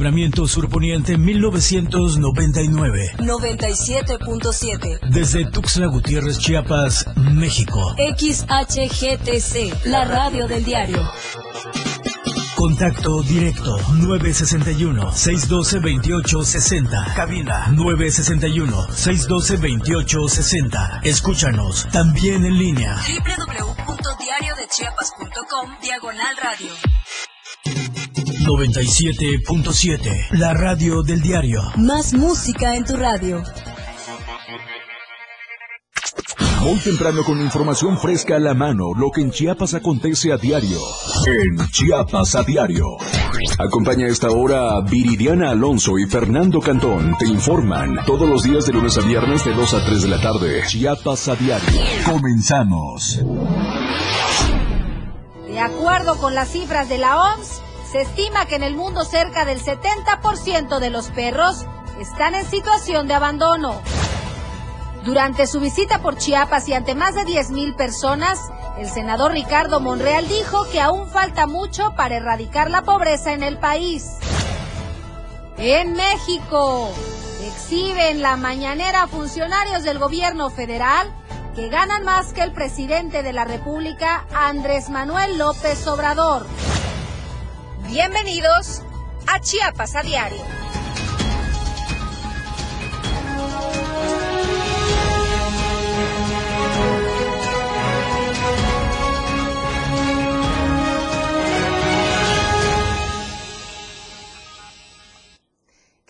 Libramiento Surponiente 1999. 97.7. Desde Tuxtla Gutiérrez, Chiapas, México. XHGTC, la radio del diario. Contacto directo 961-612-2860. Cabina 961-612-2860. Escúchanos también en línea. www.diariodechiapas.com Diagonal Radio. 97.7. La radio del diario. Más música en tu radio. Muy temprano con información fresca a la mano, lo que en Chiapas acontece a diario. En Chiapas a diario. Acompaña a esta hora a Viridiana Alonso y Fernando Cantón. Te informan todos los días de lunes a viernes de 2 a 3 de la tarde. Chiapas a diario. Comenzamos. De acuerdo con las cifras de la OMS, se estima que en el mundo cerca del 70% de los perros están en situación de abandono. Durante su visita por Chiapas y ante más de 10.000 personas, el senador Ricardo Monreal dijo que aún falta mucho para erradicar la pobreza en el país. En México, exhiben la mañanera funcionarios del gobierno federal que ganan más que el presidente de la República, Andrés Manuel López Obrador. Bienvenidos a Chiapas a Diario.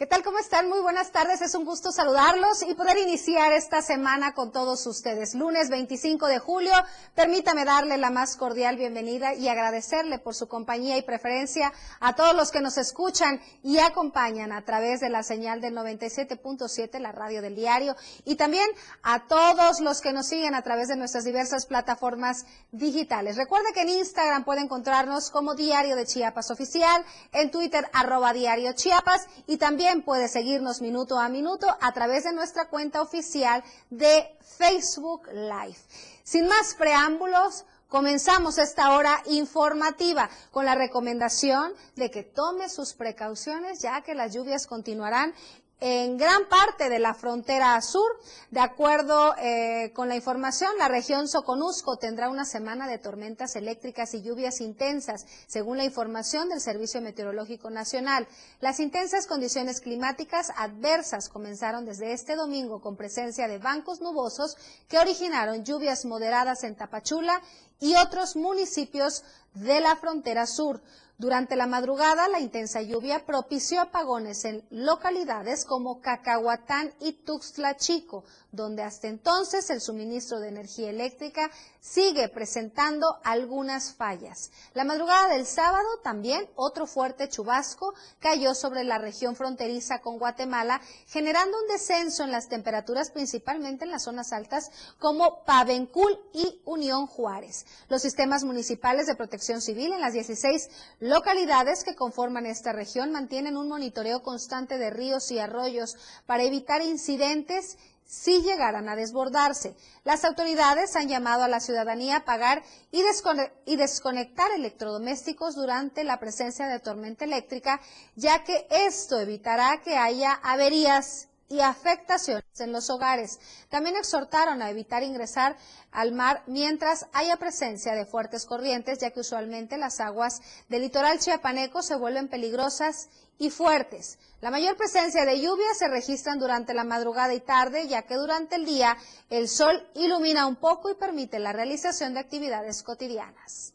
¿Qué tal? ¿Cómo están? Muy buenas tardes. Es un gusto saludarlos y poder iniciar esta semana con todos ustedes. Lunes 25 de julio, permítame darle la más cordial bienvenida y agradecerle por su compañía y preferencia a todos los que nos escuchan y acompañan a través de la señal del 97.7, la radio del diario, y también a todos los que nos siguen a través de nuestras diversas plataformas digitales. Recuerde que en Instagram puede encontrarnos como Diario de Chiapas Oficial, en Twitter arroba Diario Chiapas y también puede seguirnos minuto a minuto a través de nuestra cuenta oficial de Facebook Live. Sin más preámbulos, comenzamos esta hora informativa con la recomendación de que tome sus precauciones ya que las lluvias continuarán en gran parte de la frontera sur. De acuerdo eh, con la información, la región Soconusco tendrá una semana de tormentas eléctricas y lluvias intensas, según la información del Servicio Meteorológico Nacional. Las intensas condiciones climáticas adversas comenzaron desde este domingo con presencia de bancos nubosos que originaron lluvias moderadas en Tapachula y otros municipios de la frontera sur. Durante la madrugada, la intensa lluvia propició apagones en localidades como Cacahuatán y Tuxtla Chico, donde hasta entonces el suministro de energía eléctrica sigue presentando algunas fallas. La madrugada del sábado también otro fuerte chubasco cayó sobre la región fronteriza con Guatemala, generando un descenso en las temperaturas principalmente en las zonas altas como Pavencul y Unión Juárez. Los sistemas municipales de protección civil en las 16 localidades que conforman esta región mantienen un monitoreo constante de ríos y arroyos para evitar incidentes si llegaran a desbordarse. Las autoridades han llamado a la ciudadanía a pagar y, desconectar electrodomésticos durante la presencia de tormenta eléctrica, ya que esto evitará que haya averías y afectaciones en los hogares. También exhortaron a evitar ingresar al mar mientras haya presencia de fuertes corrientes, ya que usualmente las aguas del litoral chiapaneco se vuelven peligrosas y fuertes. La mayor presencia de lluvia se registran durante la madrugada y tarde, ya que durante el día el sol ilumina un poco y permite la realización de actividades cotidianas.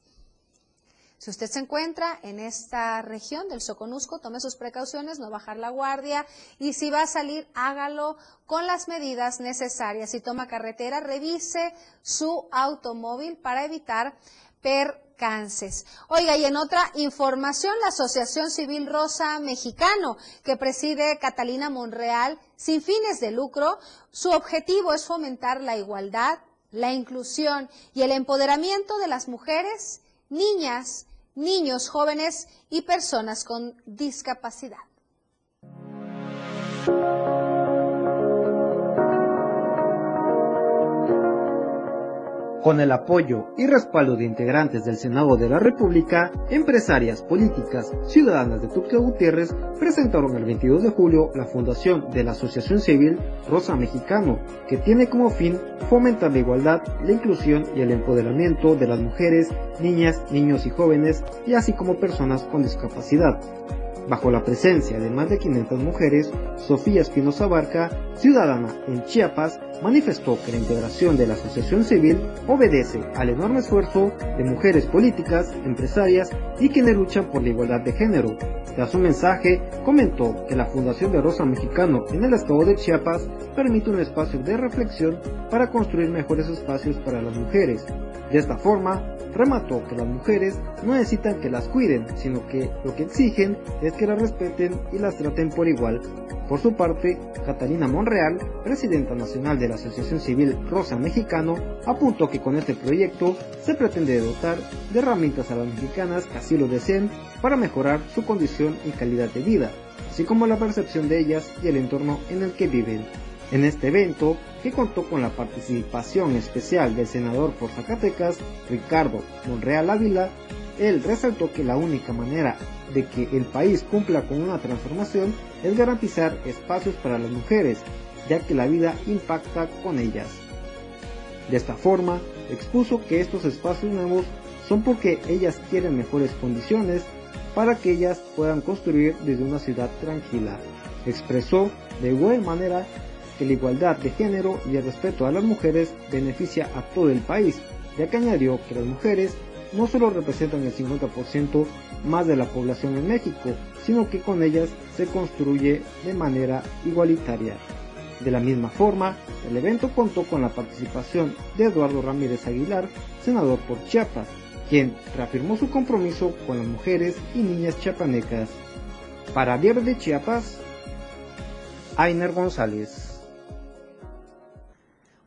Si usted se encuentra en esta región del Soconusco, tome sus precauciones, no bajar la guardia y si va a salir, hágalo con las medidas necesarias. Si toma carretera, revise su automóvil para evitar percances. Oiga, y en otra información, la Asociación Civil Rosa Mexicano, que preside Catalina Monreal, sin fines de lucro, su objetivo es fomentar la igualdad, la inclusión y el empoderamiento de las mujeres, niñas, niños, jóvenes y personas con discapacidad. Con el apoyo y respaldo de integrantes del Senado de la República, empresarias, políticas, ciudadanas de Tuxtla Gutiérrez presentaron el 22 de julio la fundación de la Asociación Civil Rosa Mexicano, que tiene como fin fomentar la igualdad, la inclusión y el empoderamiento de las mujeres, niñas, niños y jóvenes, y así como personas con discapacidad. Bajo la presencia de más de 500 mujeres, Sofía Espinosa Barca, ciudadana en Chiapas, manifestó que la integración de la asociación civil obedece al enorme esfuerzo de mujeres políticas, empresarias y quienes luchan por la igualdad de género. Tras su mensaje, comentó que la Fundación de Rosa Mexicano en el estado de Chiapas permite un espacio de reflexión para construir mejores espacios para las mujeres. De esta forma, remató que las mujeres no necesitan que las cuiden, sino que lo que exigen es que las respeten y las traten por igual. Por su parte, Catalina Monreal, presidenta nacional de la Asociación Civil Rosa Mexicano, apuntó que con este proyecto se pretende dotar de herramientas a las mexicanas que así lo deseen para mejorar su condición y calidad de vida, así como la percepción de ellas y el entorno en el que viven. En este evento, que contó con la participación especial del senador por Zacatecas, Ricardo Monreal Ávila, él resaltó que la única manera de que el país cumpla con una transformación es garantizar espacios para las mujeres, ya que la vida impacta con ellas. De esta forma, expuso que estos espacios nuevos son porque ellas quieren mejores condiciones para que ellas puedan construir desde una ciudad tranquila. Expresó de igual manera que la igualdad de género y el respeto a las mujeres beneficia a todo el país, ya que añadió que las mujeres no solo representan el 50% más de la población en México, sino que con ellas se construye de manera igualitaria. De la misma forma, el evento contó con la participación de Eduardo Ramírez Aguilar, senador por Chiapas, quien reafirmó su compromiso con las mujeres y niñas chiapanecas. Para Diario de Chiapas, Ainer González.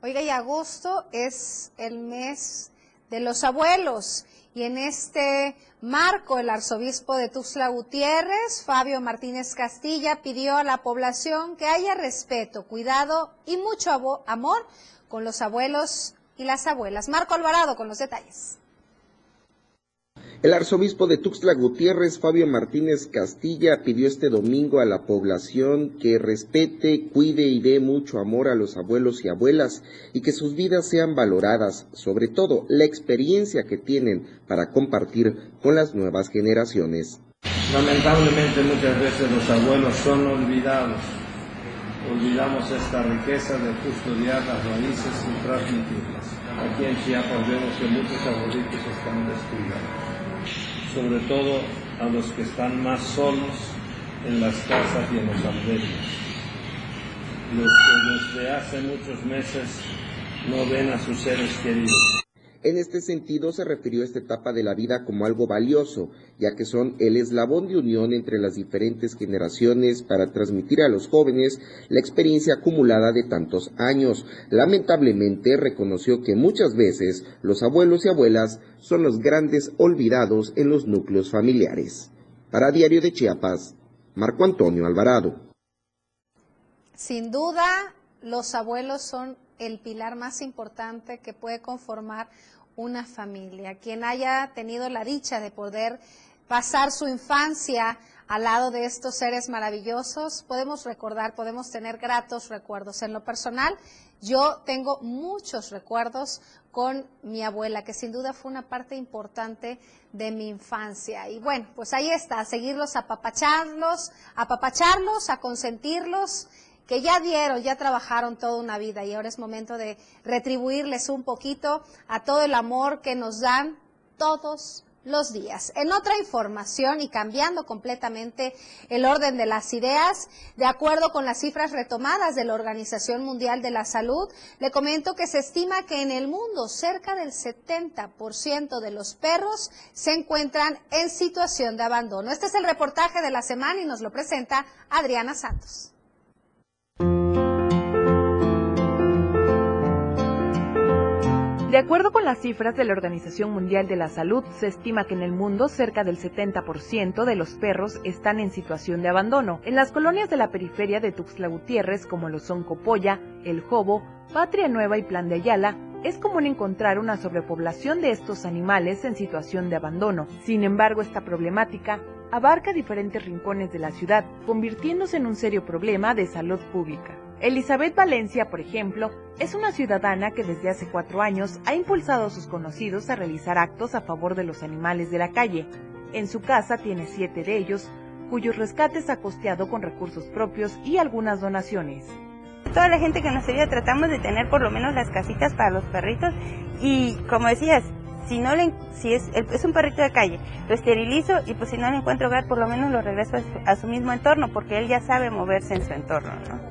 Oiga, y agosto es el mes de los abuelos. Y en este marco, el arzobispo de Tuxtla Gutiérrez, Fabio Martínez Castilla, pidió a la población que haya respeto, cuidado y mucho amor con los abuelos y las abuelas. Marco Alvarado con los detalles. El arzobispo de Tuxtla Gutiérrez, Fabio Martínez Castilla, pidió este domingo a la población que respete, cuide y dé mucho amor a los abuelos y abuelas y que sus vidas sean valoradas, sobre todo la experiencia que tienen para compartir con las nuevas generaciones. Lamentablemente muchas veces los abuelos son olvidados. Olvidamos esta riqueza de custodiar las raíces y transmitirlas. Aquí en Chiapas vemos que muchos abuelitos están descuidados sobre todo a los que están más solos en las casas y en los albergues, los que desde hace muchos meses no ven a sus seres queridos. En este sentido se refirió a esta etapa de la vida como algo valioso, ya que son el eslabón de unión entre las diferentes generaciones para transmitir a los jóvenes la experiencia acumulada de tantos años. Lamentablemente reconoció que muchas veces los abuelos y abuelas son los grandes olvidados en los núcleos familiares. Para Diario de Chiapas, Marco Antonio Alvarado. Sin duda, los abuelos son el pilar más importante que puede conformar una familia. Quien haya tenido la dicha de poder pasar su infancia al lado de estos seres maravillosos, podemos recordar, podemos tener gratos recuerdos. En lo personal, yo tengo muchos recuerdos con mi abuela, que sin duda fue una parte importante de mi infancia. Y bueno, pues ahí está, a seguirlos, apapacharlos, apapacharlos, a consentirlos que ya dieron, ya trabajaron toda una vida y ahora es momento de retribuirles un poquito a todo el amor que nos dan todos los días. En otra información y cambiando completamente el orden de las ideas, de acuerdo con las cifras retomadas de la Organización Mundial de la Salud, le comento que se estima que en el mundo cerca del 70% de los perros se encuentran en situación de abandono. Este es el reportaje de la semana y nos lo presenta Adriana Santos. De acuerdo con las cifras de la Organización Mundial de la Salud, se estima que en el mundo cerca del 70% de los perros están en situación de abandono. En las colonias de la periferia de Tuxtla Gutiérrez, como lo son Copolla, El Jobo, Patria Nueva y Plan de Ayala, es común encontrar una sobrepoblación de estos animales en situación de abandono. Sin embargo, esta problemática abarca diferentes rincones de la ciudad, convirtiéndose en un serio problema de salud pública. Elizabeth Valencia, por ejemplo, es una ciudadana que desde hace cuatro años ha impulsado a sus conocidos a realizar actos a favor de los animales de la calle. En su casa tiene siete de ellos, cuyos rescates ha costeado con recursos propios y algunas donaciones. Toda la gente que nos ayuda tratamos de tener por lo menos las casitas para los perritos y como decías, si no le, si es, un perrito de calle, lo esterilizo y pues si no le encuentro hogar por lo menos lo regreso a su, a su mismo entorno porque él ya sabe moverse en su entorno. ¿no?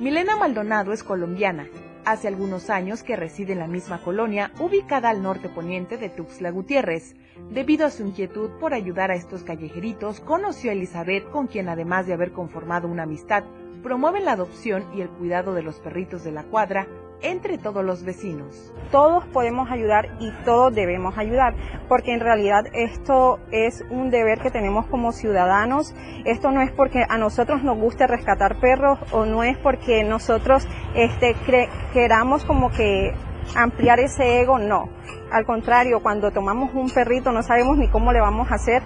Milena Maldonado es colombiana. Hace algunos años que reside en la misma colonia, ubicada al norte poniente de Tuxtla Gutiérrez. Debido a su inquietud por ayudar a estos callejeritos, conoció a Elizabeth, con quien además de haber conformado una amistad, promueven la adopción y el cuidado de los perritos de la cuadra entre todos los vecinos. Todos podemos ayudar y todos debemos ayudar, porque en realidad esto es un deber que tenemos como ciudadanos. Esto no es porque a nosotros nos guste rescatar perros o no es porque nosotros este, queramos como que ampliar ese ego, no. Al contrario, cuando tomamos un perrito no sabemos ni cómo le vamos a hacer.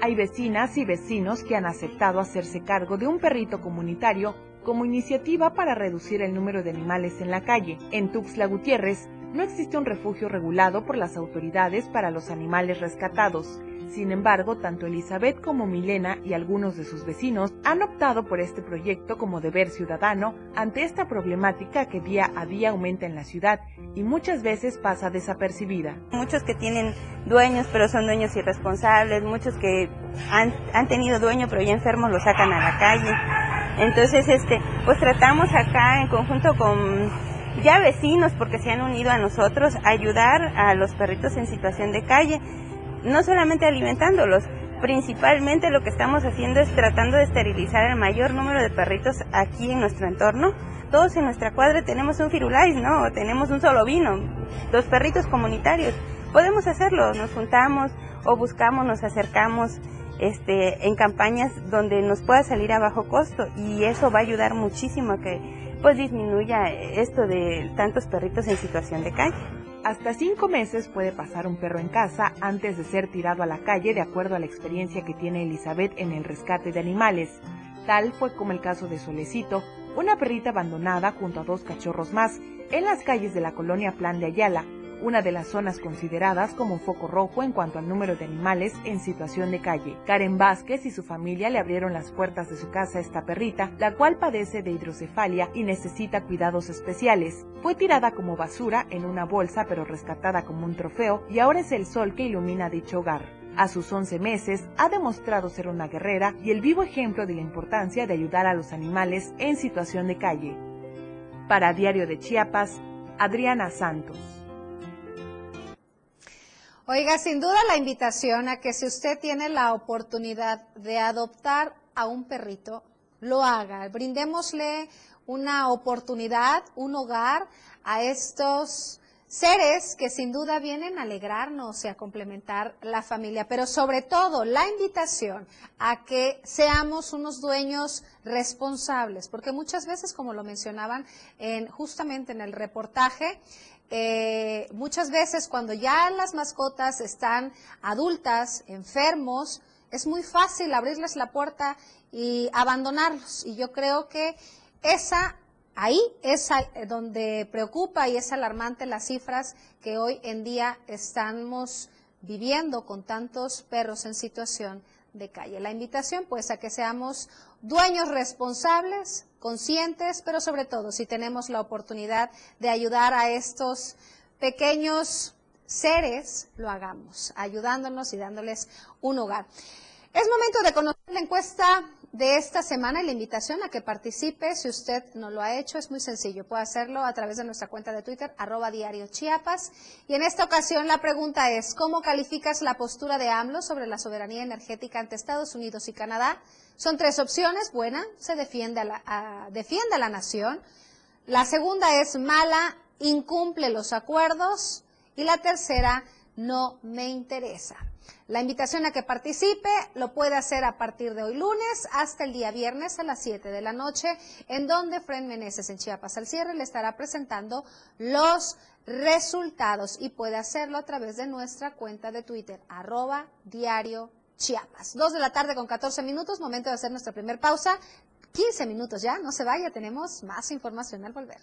Hay vecinas y vecinos que han aceptado hacerse cargo de un perrito comunitario como iniciativa para reducir el número de animales en la calle. En Tuxtla Gutiérrez no existe un refugio regulado por las autoridades para los animales rescatados. Sin embargo, tanto Elizabeth como Milena y algunos de sus vecinos han optado por este proyecto como deber ciudadano ante esta problemática que día a día aumenta en la ciudad y muchas veces pasa desapercibida. Muchos que tienen dueños pero son dueños irresponsables, muchos que han, tenido dueño pero ya enfermos lo sacan a la calle. Entonces, este, pues tratamos acá en conjunto con ya vecinos, porque se han unido a nosotros, ayudar a los perritos en situación de calle, no solamente alimentándolos, principalmente lo que estamos haciendo es tratando de esterilizar el mayor número de perritos aquí en nuestro entorno. Todos en nuestra cuadra tenemos un firulais, ¿no? tenemos un solo vino, dos perritos comunitarios. Podemos hacerlo, nos juntamos o buscamos, nos acercamos este, en campañas donde nos pueda salir a bajo costo y eso va a ayudar muchísimo a que pues disminuya esto de tantos perritos en situación de calle. Hasta cinco meses puede pasar un perro en casa antes de ser tirado a la calle de acuerdo a la experiencia que tiene Elizabeth en el rescate de animales. Tal fue como el caso de Solecito, una perrita abandonada junto a dos cachorros más en las calles de la colonia Plan de Ayala, una de las zonas consideradas como foco rojo en cuanto al número de animales en situación de calle. Karen Vázquez y su familia le abrieron las puertas de su casa a esta perrita, la cual padece de hidrocefalia y necesita cuidados especiales. Fue tirada como basura en una bolsa pero rescatada como un trofeo y ahora es el sol que ilumina dicho hogar. A sus 11 meses ha demostrado ser una guerrera y el vivo ejemplo de la importancia de ayudar a los animales en situación de calle. Para Diario de Chiapas, Adriana Santos. Oiga, sin duda la invitación a que si usted tiene la oportunidad de adoptar a un perrito, lo haga. Brindémosle una oportunidad, un hogar a estos seres que sin duda vienen a alegrarnos y a complementar la familia, pero sobre todo la invitación a que seamos unos dueños responsables, porque muchas veces, como lo mencionaban en, justamente en el reportaje, eh, muchas veces cuando ya las mascotas están adultas, enfermos, es muy fácil abrirles la puerta y abandonarlos. Y yo creo que esa ahí es donde preocupa y es alarmante las cifras que hoy en día estamos viviendo con tantos perros en situación de calle. La invitación pues a que seamos dueños responsables, conscientes, pero sobre todo si tenemos la oportunidad de ayudar a estos pequeños seres, lo hagamos, ayudándonos y dándoles un hogar. Es momento de conocer la encuesta de esta semana la invitación a que participe. Si usted no lo ha hecho, es muy sencillo. Puede hacerlo a través de nuestra cuenta de Twitter, arroba diario Chiapas. Y en esta ocasión la pregunta es, ¿cómo calificas la postura de AMLO sobre la soberanía energética ante Estados Unidos y Canadá? Son tres opciones. Buena, se defiende a la, defiende a la nación. La segunda es mala, incumple los acuerdos. Y la tercera, no me interesa. La invitación a que participe lo puede hacer a partir de hoy lunes hasta el día viernes a las 7 de la noche, en donde Fred Meneses en Chiapas al cierre le estará presentando los resultados y puede hacerlo a través de nuestra cuenta de Twitter, arroba diario Chiapas. Dos de la tarde con 14 minutos, momento de hacer nuestra primera pausa. 15 minutos ya, no se vaya, tenemos más información al volver.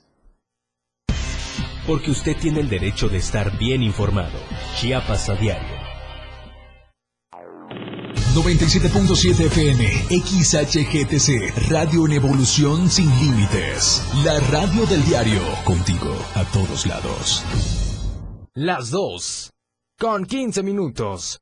Porque usted tiene el derecho de estar bien informado. Chiapas a diario. 97.7 FM, XHGTC, Radio en Evolución Sin Límites. La radio del diario, contigo a todos lados. Las dos, con 15 minutos.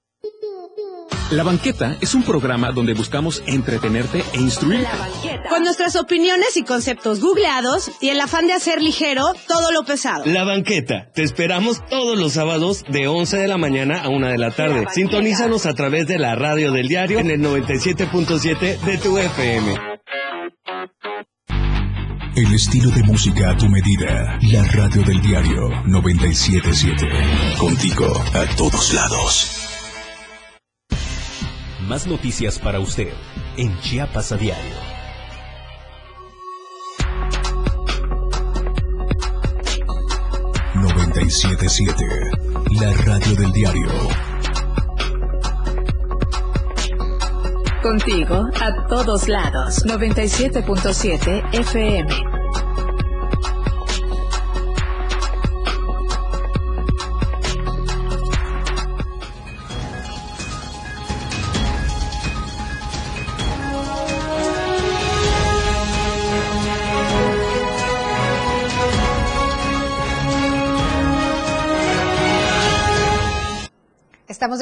La Banqueta es un programa donde buscamos entretenerte e instruir. Con nuestras opiniones y conceptos googleados y el afán de hacer ligero todo lo pesado. La Banqueta. Te esperamos todos los sábados de 11 de la mañana a 1 de la tarde. Sintonízanos a través de la radio del diario en el 97.7 de tu FM. El estilo de música a tu medida. La radio del diario 977. Contigo a todos lados. Más noticias para usted en Chiapas a diario. ...977... La radio del diario. Contigo a todos lados. 97.7 FM.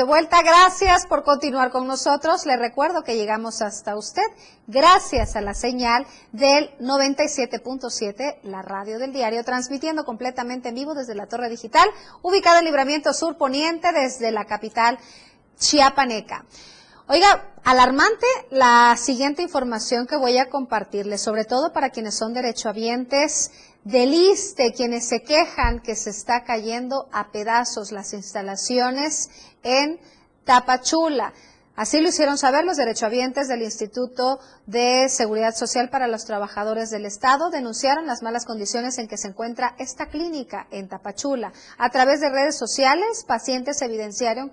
Vuelta. Gracias por continuar con nosotros. Le recuerdo que llegamos hasta usted gracias a la señal del 97.7, la radio del diario, transmitiendo completamente en vivo desde la Torre Digital, ubicada en Libramiento Sur Poniente, desde la capital chiapaneca. Oiga, alarmante la siguiente información que voy a compartirle, sobre todo para quienes son derechohabientes del ISTE, quienes se quejan que se está cayendo a pedazos las instalaciones en Tapachula. Así lo hicieron saber los derechohabientes del Instituto de Seguridad Social para los Trabajadores del Estado. Denunciaron las malas condiciones en que se encuentra esta clínica en Tapachula. A través de redes sociales, pacientes evidenciaron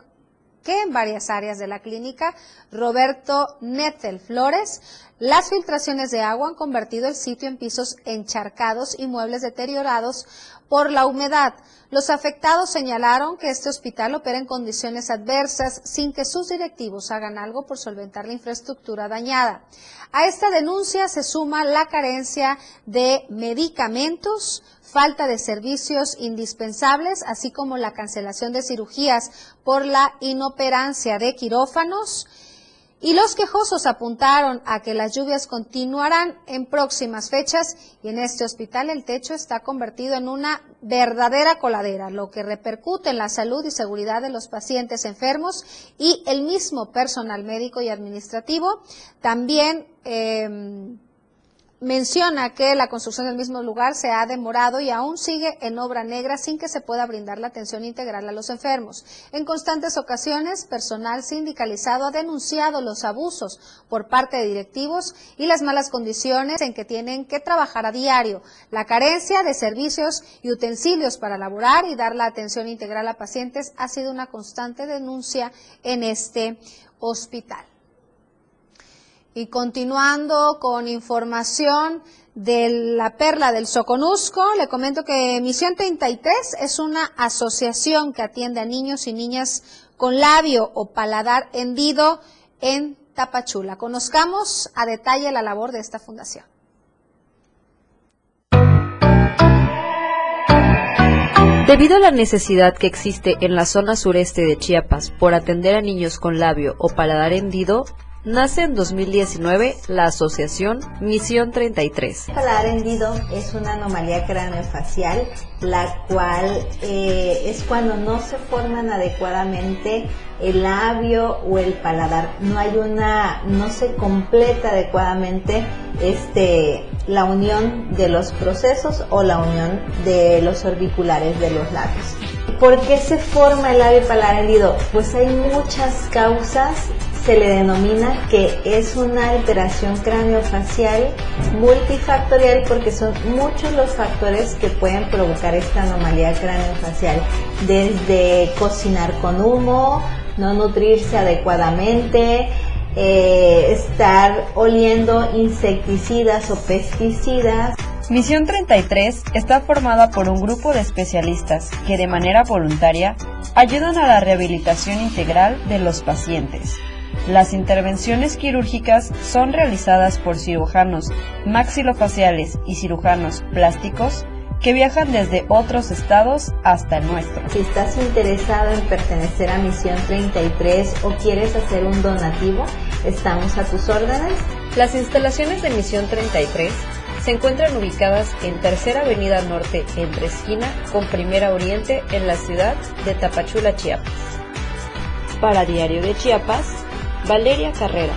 que en varias áreas de la clínica, Roberto Netzel Flores, las filtraciones de agua han convertido el sitio en pisos encharcados y muebles deteriorados por la humedad. Los afectados señalaron que este hospital opera en condiciones adversas sin que sus directivos hagan algo por solventar la infraestructura dañada. A esta denuncia se suma la carencia de medicamentos, falta de servicios indispensables, así como la cancelación de cirugías por la inoperancia de quirófanos y los quejosos apuntaron a que las lluvias continuarán en próximas fechas y en este hospital el techo está convertido en una verdadera coladera, lo que repercute en la salud y seguridad de los pacientes enfermos y el mismo personal médico y administrativo. También eh, menciona que la construcción del mismo lugar se ha demorado y aún sigue en obra negra sin que se pueda brindar la atención integral a los enfermos. En constantes ocasiones, personal sindicalizado ha denunciado los abusos por parte de directivos y las malas condiciones en que tienen que trabajar a diario, la carencia de servicios y utensilios para laborar y dar la atención integral a pacientes ha sido una constante denuncia en este hospital. Y continuando con información de la perla del Soconusco, le comento que Misión 33 es una asociación que atiende a niños y niñas con labio o paladar hendido en Tapachula. Conozcamos a detalle la labor de esta fundación. Debido a la necesidad que existe en la zona sureste de Chiapas por atender a niños con labio o paladar hendido, nace en 2019 la asociación Misión 33. El paladar hendido es una anomalía craneofacial, la cual eh, es cuando no se forman adecuadamente el labio o el paladar. No hay una, no se completa adecuadamente este, la unión de los procesos o la unión de los orbiculares de los labios. ¿Por qué se forma el labio paladar hendido? Pues hay muchas causas se le denomina que es una alteración craneofacial multifactorial porque son muchos los factores que pueden provocar esta anomalía craneofacial, desde cocinar con humo, no nutrirse adecuadamente, eh, estar oliendo insecticidas o pesticidas. Misión 33 está formada por un grupo de especialistas que de manera voluntaria ayudan a la rehabilitación integral de los pacientes. Las intervenciones quirúrgicas son realizadas por cirujanos maxilofaciales y cirujanos plásticos que viajan desde otros estados hasta el nuestro. Si estás interesado en pertenecer a Misión 33 o quieres hacer un donativo, estamos a tus órdenes. Las instalaciones de Misión 33 se encuentran ubicadas en Tercera Avenida Norte entre esquina con Primera Oriente en la ciudad de Tapachula, Chiapas. Para Diario de Chiapas, Valeria Carreras.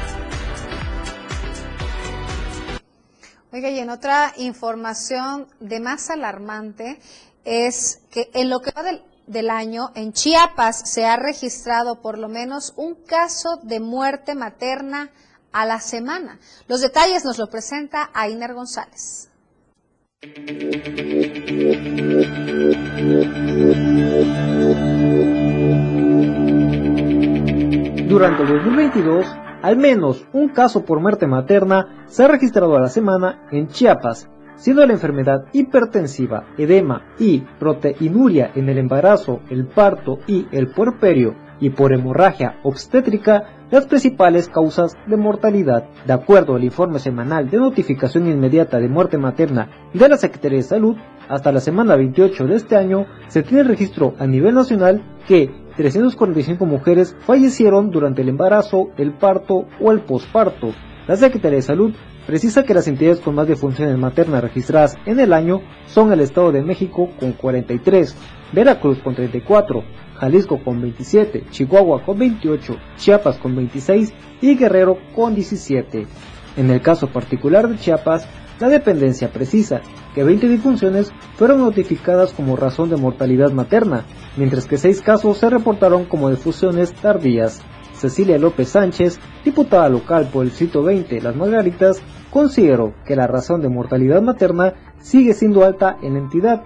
Oiga, y en otra información de más alarmante es que en lo que va del, año, en Chiapas se ha registrado por lo menos un caso de muerte materna a la semana. Los detalles nos lo presenta Ainer González. Durante el 2022, al menos un caso por muerte materna se ha registrado a la semana en Chiapas, siendo la enfermedad hipertensiva, edema y proteinuria en el embarazo, el parto y el puerperio y por hemorragia obstétrica las principales causas de mortalidad. De acuerdo al informe semanal de notificación inmediata de muerte materna de la Secretaría de Salud, hasta la semana 28 de este año se tiene registro a nivel nacional que 345 mujeres fallecieron durante el embarazo, el parto o el posparto. La Secretaría de Salud precisa que las entidades con más defunciones maternas registradas en el año son el Estado de México con 43, Veracruz con 34, Jalisco con 27, Chihuahua con 28, Chiapas con 26 y Guerrero con 17. En el caso particular de Chiapas, la dependencia precisa que 20 disfunciones fueron notificadas como razón de mortalidad materna, mientras que 6 casos se reportaron como difusiones tardías. Cecilia López Sánchez, diputada local por el sitio 20 Las Margaritas, consideró que la razón de mortalidad materna sigue siendo alta en la entidad,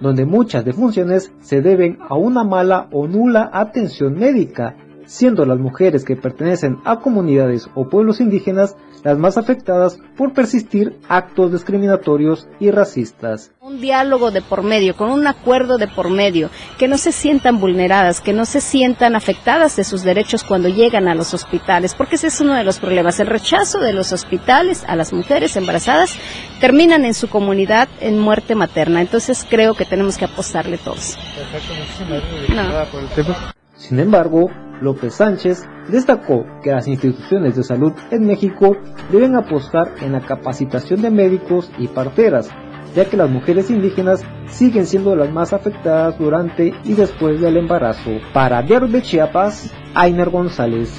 donde muchas defunciones se deben a una mala o nula atención médica, siendo las mujeres que pertenecen a comunidades o pueblos indígenas las más afectadas por persistir actos discriminatorios y racistas. Un diálogo de por medio, con un acuerdo de por medio, que no se sientan vulneradas, que no se sientan afectadas de sus derechos cuando llegan a los hospitales, porque ese es uno de los problemas. El rechazo de los hospitales a las mujeres embarazadas terminan en su comunidad en muerte materna. Entonces creo que tenemos que apostarle todos. Perfecto, muchísimas gracias por el Sin embargo, López Sánchez destacó que las instituciones de salud en México deben apostar en la capacitación de médicos y parteras, ya que las mujeres indígenas siguen siendo las más afectadas durante y después del embarazo. Para Diario de Chiapas, Ainer González.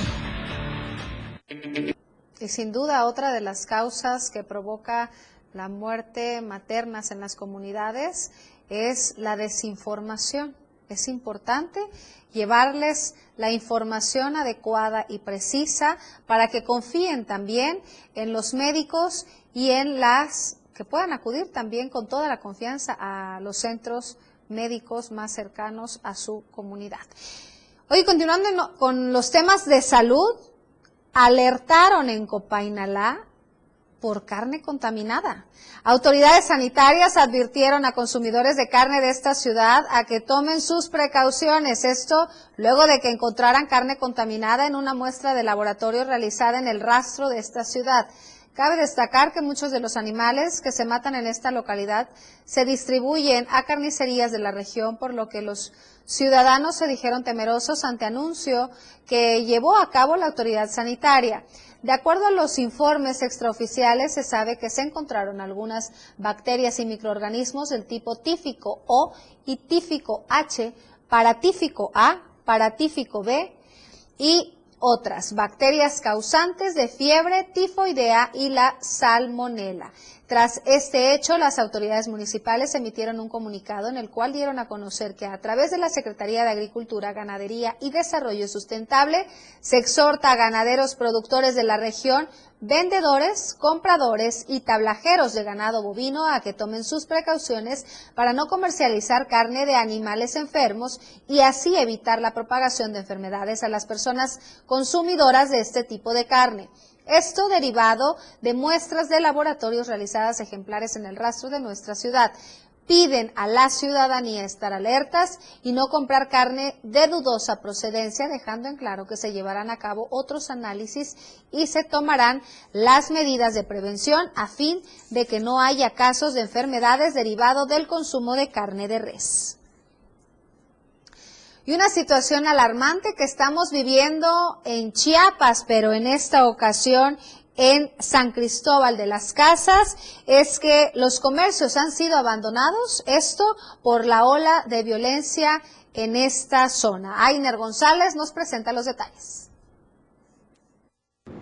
Y sin duda otra de las causas que provoca la muerte maternas en las comunidades es la desinformación. Es importante llevarles la información adecuada y precisa para que confíen también en los médicos y en las que puedan acudir también con toda la confianza a los centros médicos más cercanos a su comunidad. Hoy continuando con los temas de salud, alertaron en Copainalá por carne contaminada. Autoridades sanitarias advirtieron a consumidores de carne de esta ciudad a que tomen sus precauciones. Esto luego de que encontraran carne contaminada en una muestra de laboratorio realizada en el rastro de esta ciudad. Cabe destacar que muchos de los animales que se matan en esta localidad se distribuyen a carnicerías de la región, por lo que los ciudadanos se dijeron temerosos ante anuncio que llevó a cabo la autoridad sanitaria. De acuerdo a los informes extraoficiales, se sabe que se encontraron algunas bacterias y microorganismos del tipo tífico O y tífico H, paratífico A, paratífico B y otras bacterias causantes de fiebre tifoidea y la salmonela. Tras este hecho, las autoridades municipales emitieron un comunicado en el cual dieron a conocer que a través de la Secretaría de Agricultura, Ganadería y Desarrollo Sustentable se exhorta a ganaderos productores de la región, vendedores, compradores y tablajeros de ganado bovino a que tomen sus precauciones para no comercializar carne de animales enfermos y así evitar la propagación de enfermedades a las personas consumidoras de este tipo de carne. Esto derivado de muestras de laboratorios realizadas ejemplares en el rastro de nuestra ciudad. Piden a la ciudadanía estar alertas y no comprar carne de dudosa procedencia, dejando en claro que se llevarán a cabo otros análisis y se tomarán las medidas de prevención a fin de que no haya casos de enfermedades derivados del consumo de carne de res y una situación alarmante que estamos viviendo en Chiapas, pero en esta ocasión en San Cristóbal de las Casas es que los comercios han sido abandonados, esto por la ola de violencia en esta zona. Ainer González nos presenta los detalles.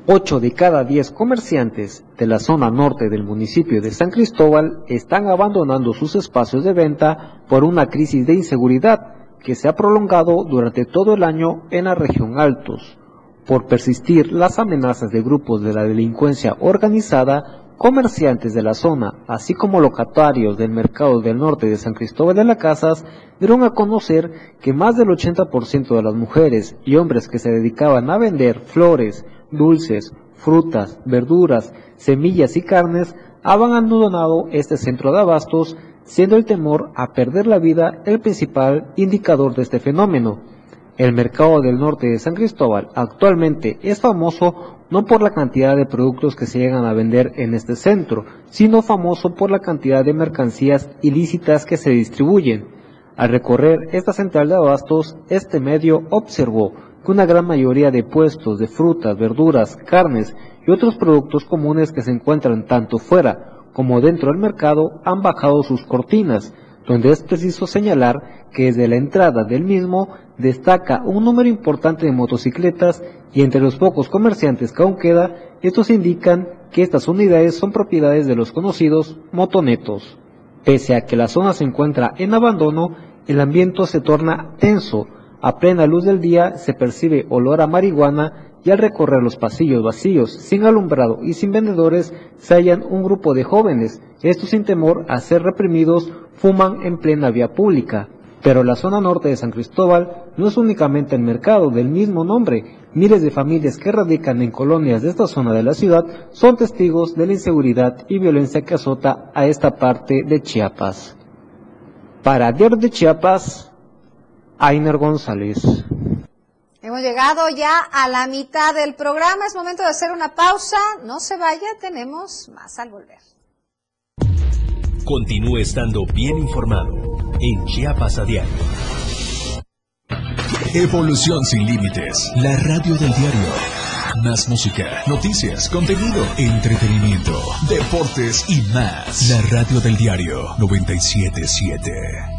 Ocho de cada diez comerciantes de la zona norte del municipio de San Cristóbal están abandonando sus espacios de venta por una crisis de inseguridad que se ha prolongado durante todo el año en la región Altos. Por persistir las amenazas de grupos de la delincuencia organizada, comerciantes de la zona, así como locatarios del mercado del norte de San Cristóbal de las Casas, dieron a conocer que más del 80% de las mujeres y hombres que se dedicaban a vender flores, dulces, frutas, verduras, semillas y carnes habían abandonado este centro de abastos siendo el temor a perder la vida el principal indicador de este fenómeno. El mercado del norte de San Cristóbal actualmente es famoso no por la cantidad de productos que se llegan a vender en este centro, sino famoso por la cantidad de mercancías ilícitas que se distribuyen. Al recorrer esta central de abastos, este medio observó que una gran mayoría de puestos de frutas, verduras, carnes y otros productos comunes que se encuentran tanto fuera como dentro del mercado han bajado sus cortinas, donde es preciso señalar que desde la entrada del mismo destaca un número importante de motocicletas y entre los pocos comerciantes que aún queda, estos indican que estas unidades son propiedades de los conocidos motonetos. Pese a que la zona se encuentra en abandono, el ambiente se torna tenso. A plena luz del día se percibe olor a marihuana y al recorrer los pasillos vacíos, sin alumbrado y sin vendedores, se hallan un grupo de jóvenes. Estos sin temor a ser reprimidos fuman en plena vía pública. Pero la zona norte de San Cristóbal no es únicamente el mercado del mismo nombre. Miles de familias que radican en colonias de esta zona de la ciudad son testigos de la inseguridad y violencia que azota a esta parte de Chiapas. Para Diario de Chiapas, Ainer González. Hemos llegado ya a la mitad del programa. Es momento de hacer una pausa. No se vaya, tenemos más al volver. Continúe estando bien informado en Chiapas a diario. Evolución sin límites. La radio del diario. Más música, noticias, contenido, entretenimiento, deportes y más. La radio del diario 977.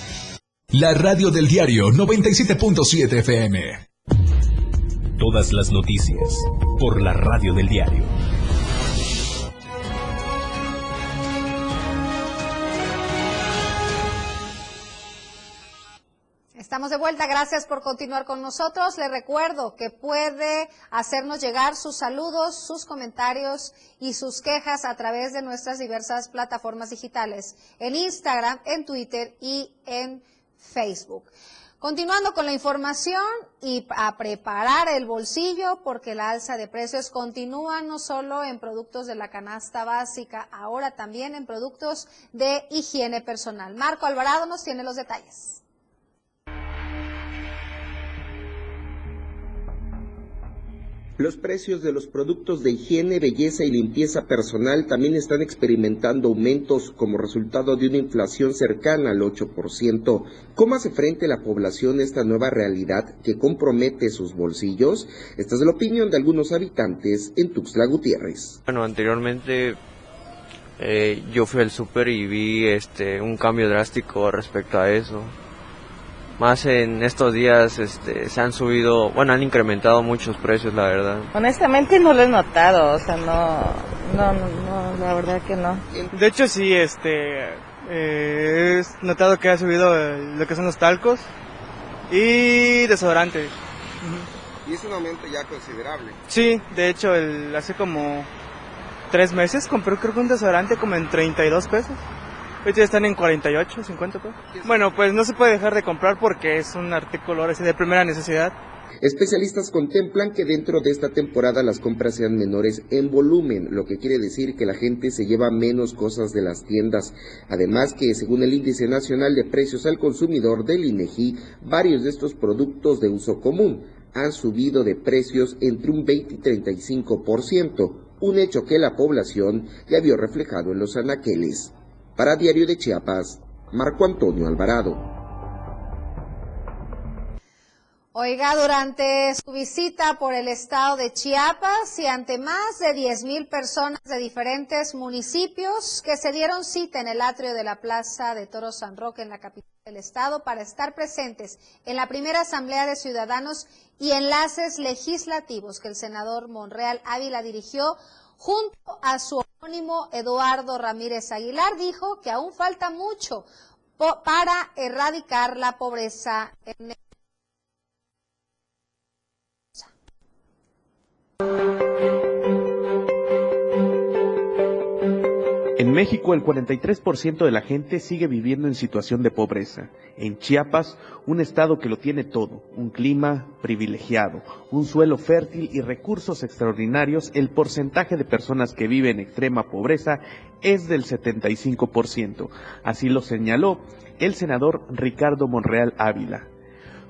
La radio del diario 97.7 FM. Todas las noticias por la radio del diario. Estamos de vuelta, gracias por continuar con nosotros. Le recuerdo que puede hacernos llegar sus saludos, sus comentarios y sus quejas a través de nuestras diversas plataformas digitales, en Instagram, en Twitter y en Facebook. Continuando con la información y a preparar el bolsillo porque la alza de precios continúa no solo en productos de la canasta básica, ahora también en productos de higiene personal. Marco Alvarado nos tiene los detalles. Los precios de los productos de higiene, belleza y limpieza personal también están experimentando aumentos como resultado de una inflación cercana al 8%. ¿Cómo hace frente la población a esta nueva realidad que compromete sus bolsillos? Esta es la opinión de algunos habitantes en Tuxtla Gutiérrez. Bueno, anteriormente eh, yo fui al súper y vi este un cambio drástico respecto a eso más en estos días este, se han subido, bueno, han incrementado muchos precios, la verdad. Honestamente no lo he notado, o sea, no, no, no, la verdad que no. De hecho sí, este, eh, he notado que ha subido lo que son los talcos y desodorante. Y es un aumento ya considerable. Sí, de hecho, el, hace como tres meses compré creo que un desodorante como en 32 pesos. Ya están en 48, 50 pesos. Bueno, pues no se puede dejar de comprar porque es un artículo de primera necesidad. Especialistas contemplan que dentro de esta temporada las compras sean menores en volumen, lo que quiere decir que la gente se lleva menos cosas de las tiendas. Además que según el Índice Nacional de Precios al Consumidor del INEGI, varios de estos productos de uso común han subido de precios entre un 20 y 35%, un hecho que la población ya vio reflejado en los anaqueles. Para Diario de Chiapas, Marco Antonio Alvarado. Oiga, durante su visita por el estado de Chiapas y ante más de 10 mil personas de diferentes municipios que se dieron cita en el atrio de la Plaza de Toro San Roque en la capital del estado para estar presentes en la primera Asamblea de Ciudadanos y Enlaces Legislativos que el senador Monreal Ávila dirigió junto a su homónimo Eduardo Ramírez Aguilar, dijo que aún falta mucho para erradicar la pobreza en En México el 43% de la gente sigue viviendo en situación de pobreza. En Chiapas, un estado que lo tiene todo, un clima privilegiado, un suelo fértil y recursos extraordinarios, el porcentaje de personas que viven en extrema pobreza es del 75%. Así lo señaló el senador Ricardo Monreal Ávila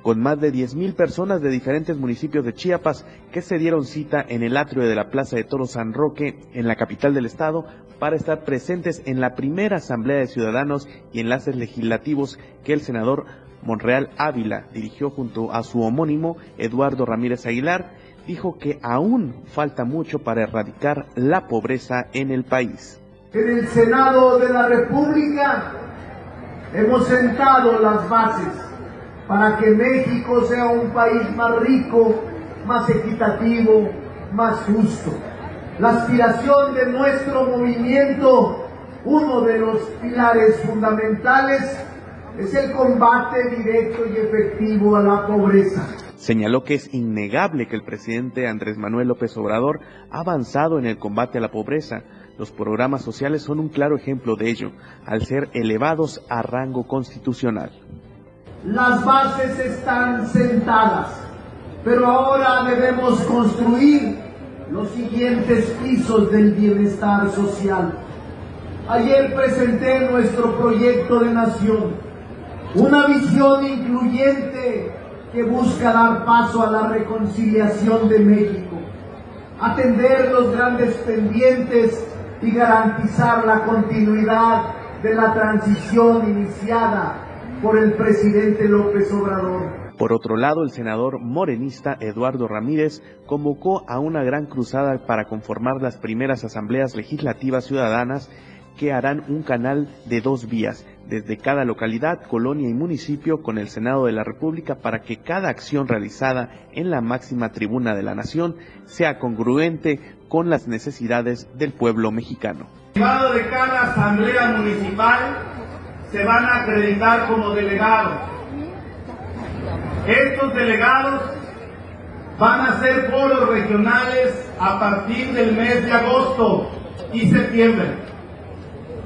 con más de 10.000 personas de diferentes municipios de Chiapas que se dieron cita en el atrio de la Plaza de Toro San Roque, en la capital del estado, para estar presentes en la primera Asamblea de Ciudadanos y Enlaces Legislativos que el senador Monreal Ávila dirigió junto a su homónimo Eduardo Ramírez Aguilar, dijo que aún falta mucho para erradicar la pobreza en el país. En el Senado de la República hemos sentado las bases para que México sea un país más rico, más equitativo, más justo. La aspiración de nuestro movimiento, uno de los pilares fundamentales, es el combate directo y efectivo a la pobreza. Señaló que es innegable que el presidente Andrés Manuel López Obrador ha avanzado en el combate a la pobreza. Los programas sociales son un claro ejemplo de ello, al ser elevados a rango constitucional. Las bases están sentadas, pero ahora debemos construir los siguientes pisos del bienestar social. Ayer presenté nuestro proyecto de nación, una visión incluyente que busca dar paso a la reconciliación de México, atender los grandes pendientes y garantizar la continuidad de la transición iniciada por el presidente López Obrador. Por otro lado, el senador morenista Eduardo Ramírez convocó a una gran cruzada para conformar las primeras asambleas legislativas ciudadanas que harán un canal de dos vías, desde cada localidad, colonia y municipio con el Senado de la República para que cada acción realizada en la máxima tribuna de la nación sea congruente con las necesidades del pueblo mexicano. de cada asamblea municipal se van a acreditar como delegados. Estos delegados van a ser foros regionales a partir del mes de agosto y septiembre,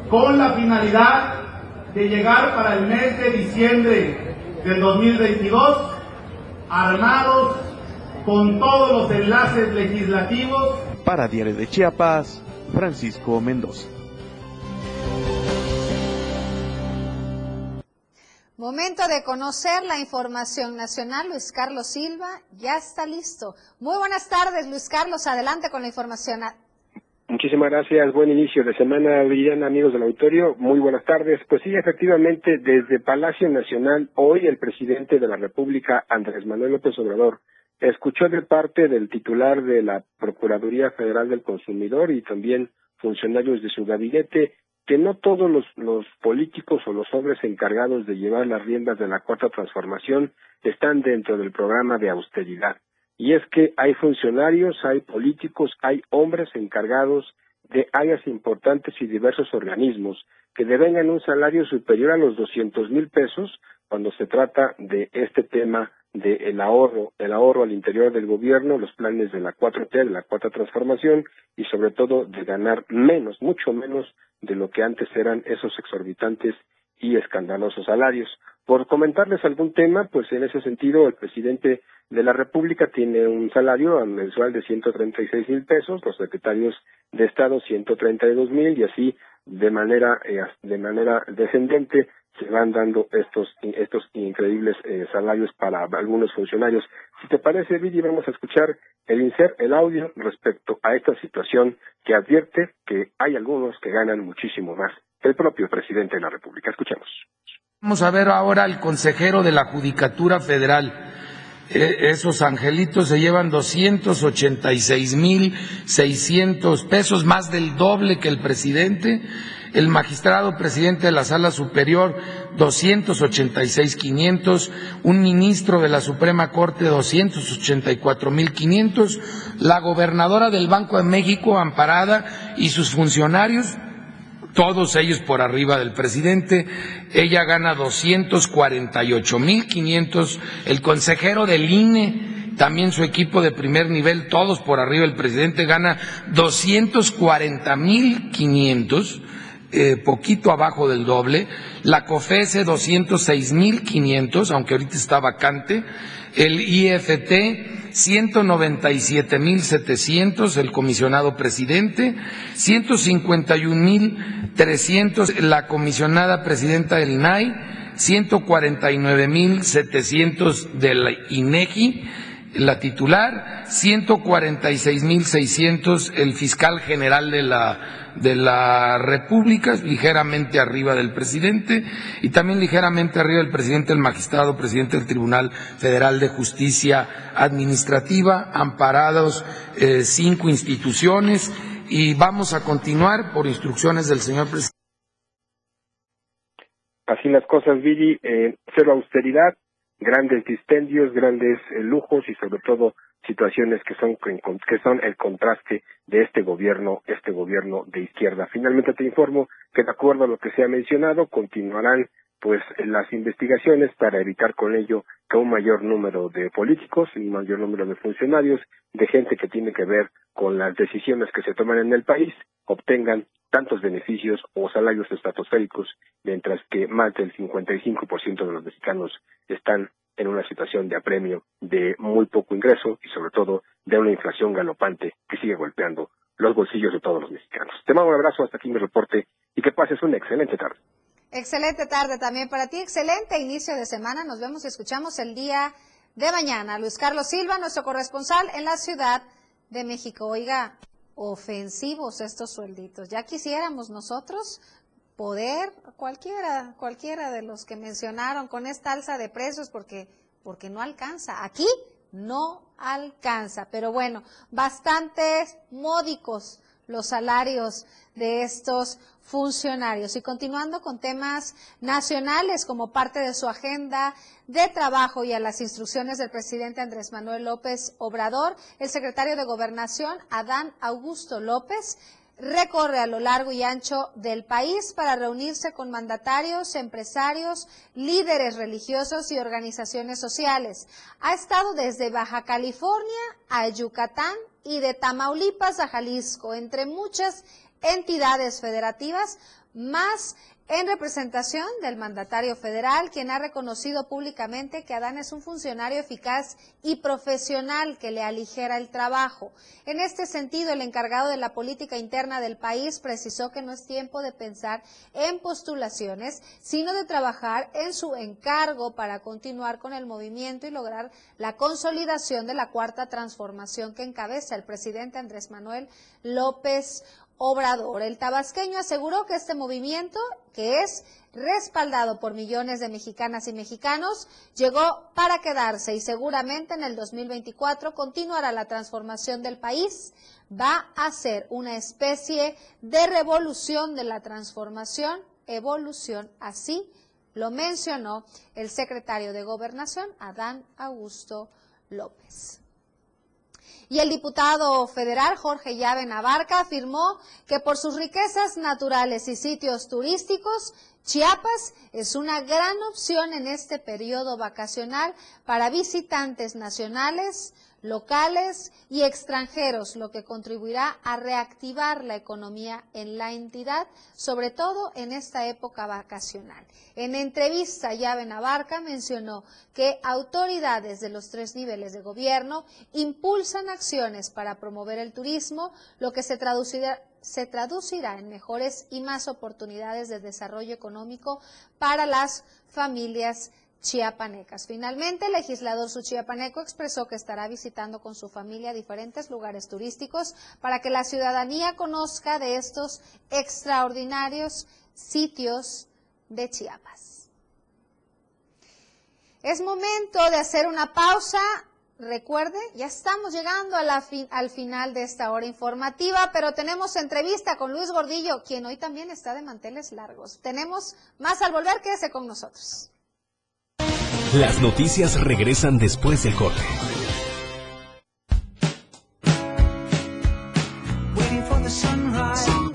con la finalidad de llegar para el mes de diciembre del 2022 armados con todos los enlaces legislativos. Para Diario de Chiapas, Francisco Mendoza. Momento de conocer la información nacional. Luis Carlos Silva ya está listo. Muy buenas tardes, Luis Carlos. Adelante con la información. Muchísimas gracias. Buen inicio de semana, Villana, amigos del auditorio. Muy buenas tardes. Pues sí, efectivamente, desde Palacio Nacional, hoy el presidente de la República, Andrés Manuel López Obrador, escuchó de parte del titular de la Procuraduría Federal del Consumidor y también funcionarios de su gabinete que no todos los, políticos o los hombres encargados de llevar las riendas de la cuarta transformación están dentro del programa de austeridad. Y es que hay funcionarios, hay políticos, hay hombres encargados de áreas importantes y diversos organismos que devengan un salario superior a los 200 mil pesos cuando se trata de este tema del ahorro, el ahorro al interior del gobierno, los planes de la 4T, de la cuarta transformación y sobre todo de ganar menos, mucho menos de lo que antes eran esos exorbitantes y escandalosos salarios. Por comentarles algún tema, pues en ese sentido el presidente de la República tiene un salario mensual de 136 mil pesos, los secretarios de Estado 132 mil y así de manera eh, de manera descendente se van dando estos estos increíbles eh, salarios para algunos funcionarios. Si te parece, Vidi, vamos a escuchar el insert, el audio respecto a esta situación que advierte que hay algunos que ganan muchísimo más el propio presidente de la República. Escuchemos. Vamos a ver ahora al consejero de la Judicatura Federal, esos angelitos se llevan 286 mil 600 pesos, más del doble que el presidente. El magistrado presidente de la Sala Superior, 286.500. Un ministro de la Suprema Corte, 284.500. La gobernadora del Banco de México, amparada, y sus funcionarios, todos ellos por arriba del presidente. Ella gana 248.500. El consejero del INE, también su equipo de primer nivel, todos por arriba del presidente, gana 240.500. Eh, poquito abajo del doble, la COFESE 206.500, aunque ahorita está vacante, el IFT 197.700, el comisionado presidente, 151.300, la comisionada presidenta del INAI, 149.700 del INEGI, la titular, 146.600 el fiscal general de la de la República, ligeramente arriba del presidente y también ligeramente arriba del presidente el magistrado, presidente del Tribunal Federal de Justicia Administrativa, amparados eh, cinco instituciones y vamos a continuar por instrucciones del señor presidente. Así las cosas, Viri, eh, cero austeridad, grandes dispendios, grandes eh, lujos y sobre todo situaciones que son que son el contraste de este gobierno, este gobierno de izquierda. Finalmente te informo que de acuerdo a lo que se ha mencionado, continuarán pues las investigaciones para evitar con ello que un mayor número de políticos un mayor número de funcionarios, de gente que tiene que ver con las decisiones que se toman en el país, obtengan tantos beneficios o salarios estratosféricos, mientras que más del 55% de los mexicanos están en una situación de apremio, de muy poco ingreso y sobre todo de una inflación galopante que sigue golpeando los bolsillos de todos los mexicanos. Te mando un abrazo, hasta aquí mi reporte y que pases una excelente tarde. Excelente tarde también para ti, excelente inicio de semana. Nos vemos y escuchamos el día de mañana. Luis Carlos Silva, nuestro corresponsal en la Ciudad de México. Oiga, ofensivos estos suelditos. Ya quisiéramos nosotros poder, cualquiera, cualquiera de los que mencionaron con esta alza de precios porque, porque no alcanza. Aquí no alcanza. Pero bueno, bastantes módicos los salarios de estos funcionarios. Y continuando con temas nacionales como parte de su agenda de trabajo y a las instrucciones del presidente Andrés Manuel López Obrador, el secretario de Gobernación, Adán Augusto López, recorre a lo largo y ancho del país para reunirse con mandatarios, empresarios, líderes religiosos y organizaciones sociales. Ha estado desde Baja California a Yucatán y de Tamaulipas a Jalisco, entre muchas entidades federativas, más en representación del mandatario federal, quien ha reconocido públicamente que Adán es un funcionario eficaz y profesional que le aligera el trabajo. En este sentido, el encargado de la política interna del país precisó que no es tiempo de pensar en postulaciones, sino de trabajar en su encargo para continuar con el movimiento y lograr la consolidación de la cuarta transformación que encabeza el presidente Andrés Manuel López Obrador. El tabasqueño aseguró que este movimiento, que es respaldado por millones de mexicanas y mexicanos, llegó para quedarse y seguramente en el 2024 continuará la transformación del país. Va a ser una especie de revolución de la transformación, evolución, así lo mencionó el secretario de Gobernación, Adán Augusto López. Y el diputado federal Jorge Llave Navarca afirmó que por sus riquezas naturales y sitios turísticos, Chiapas es una gran opción en este periodo vacacional para visitantes nacionales, locales y extranjeros, lo que contribuirá a reactivar la economía en la entidad, sobre todo en esta época vacacional. En entrevista, Llave Navarca mencionó que autoridades de los tres niveles de gobierno impulsan acciones para promover el turismo, lo que se traducirá se traducirá en mejores y más oportunidades de desarrollo económico para las familias chiapanecas. Finalmente, el legislador suchiapaneco expresó que estará visitando con su familia diferentes lugares turísticos para que la ciudadanía conozca de estos extraordinarios sitios de Chiapas. Es momento de hacer una pausa. Recuerde, ya estamos llegando al final de esta hora informativa, pero tenemos entrevista con Luis Gordillo, quien hoy también está de manteles largos. Tenemos más al volver, quédese con nosotros. Las noticias regresan después del corte.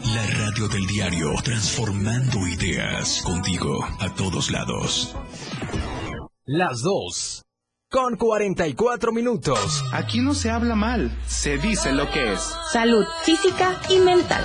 La radio del diario, transformando ideas contigo a todos lados. Las dos. Con 44 minutos. Aquí no se habla mal, se dice lo que es. Salud física y mental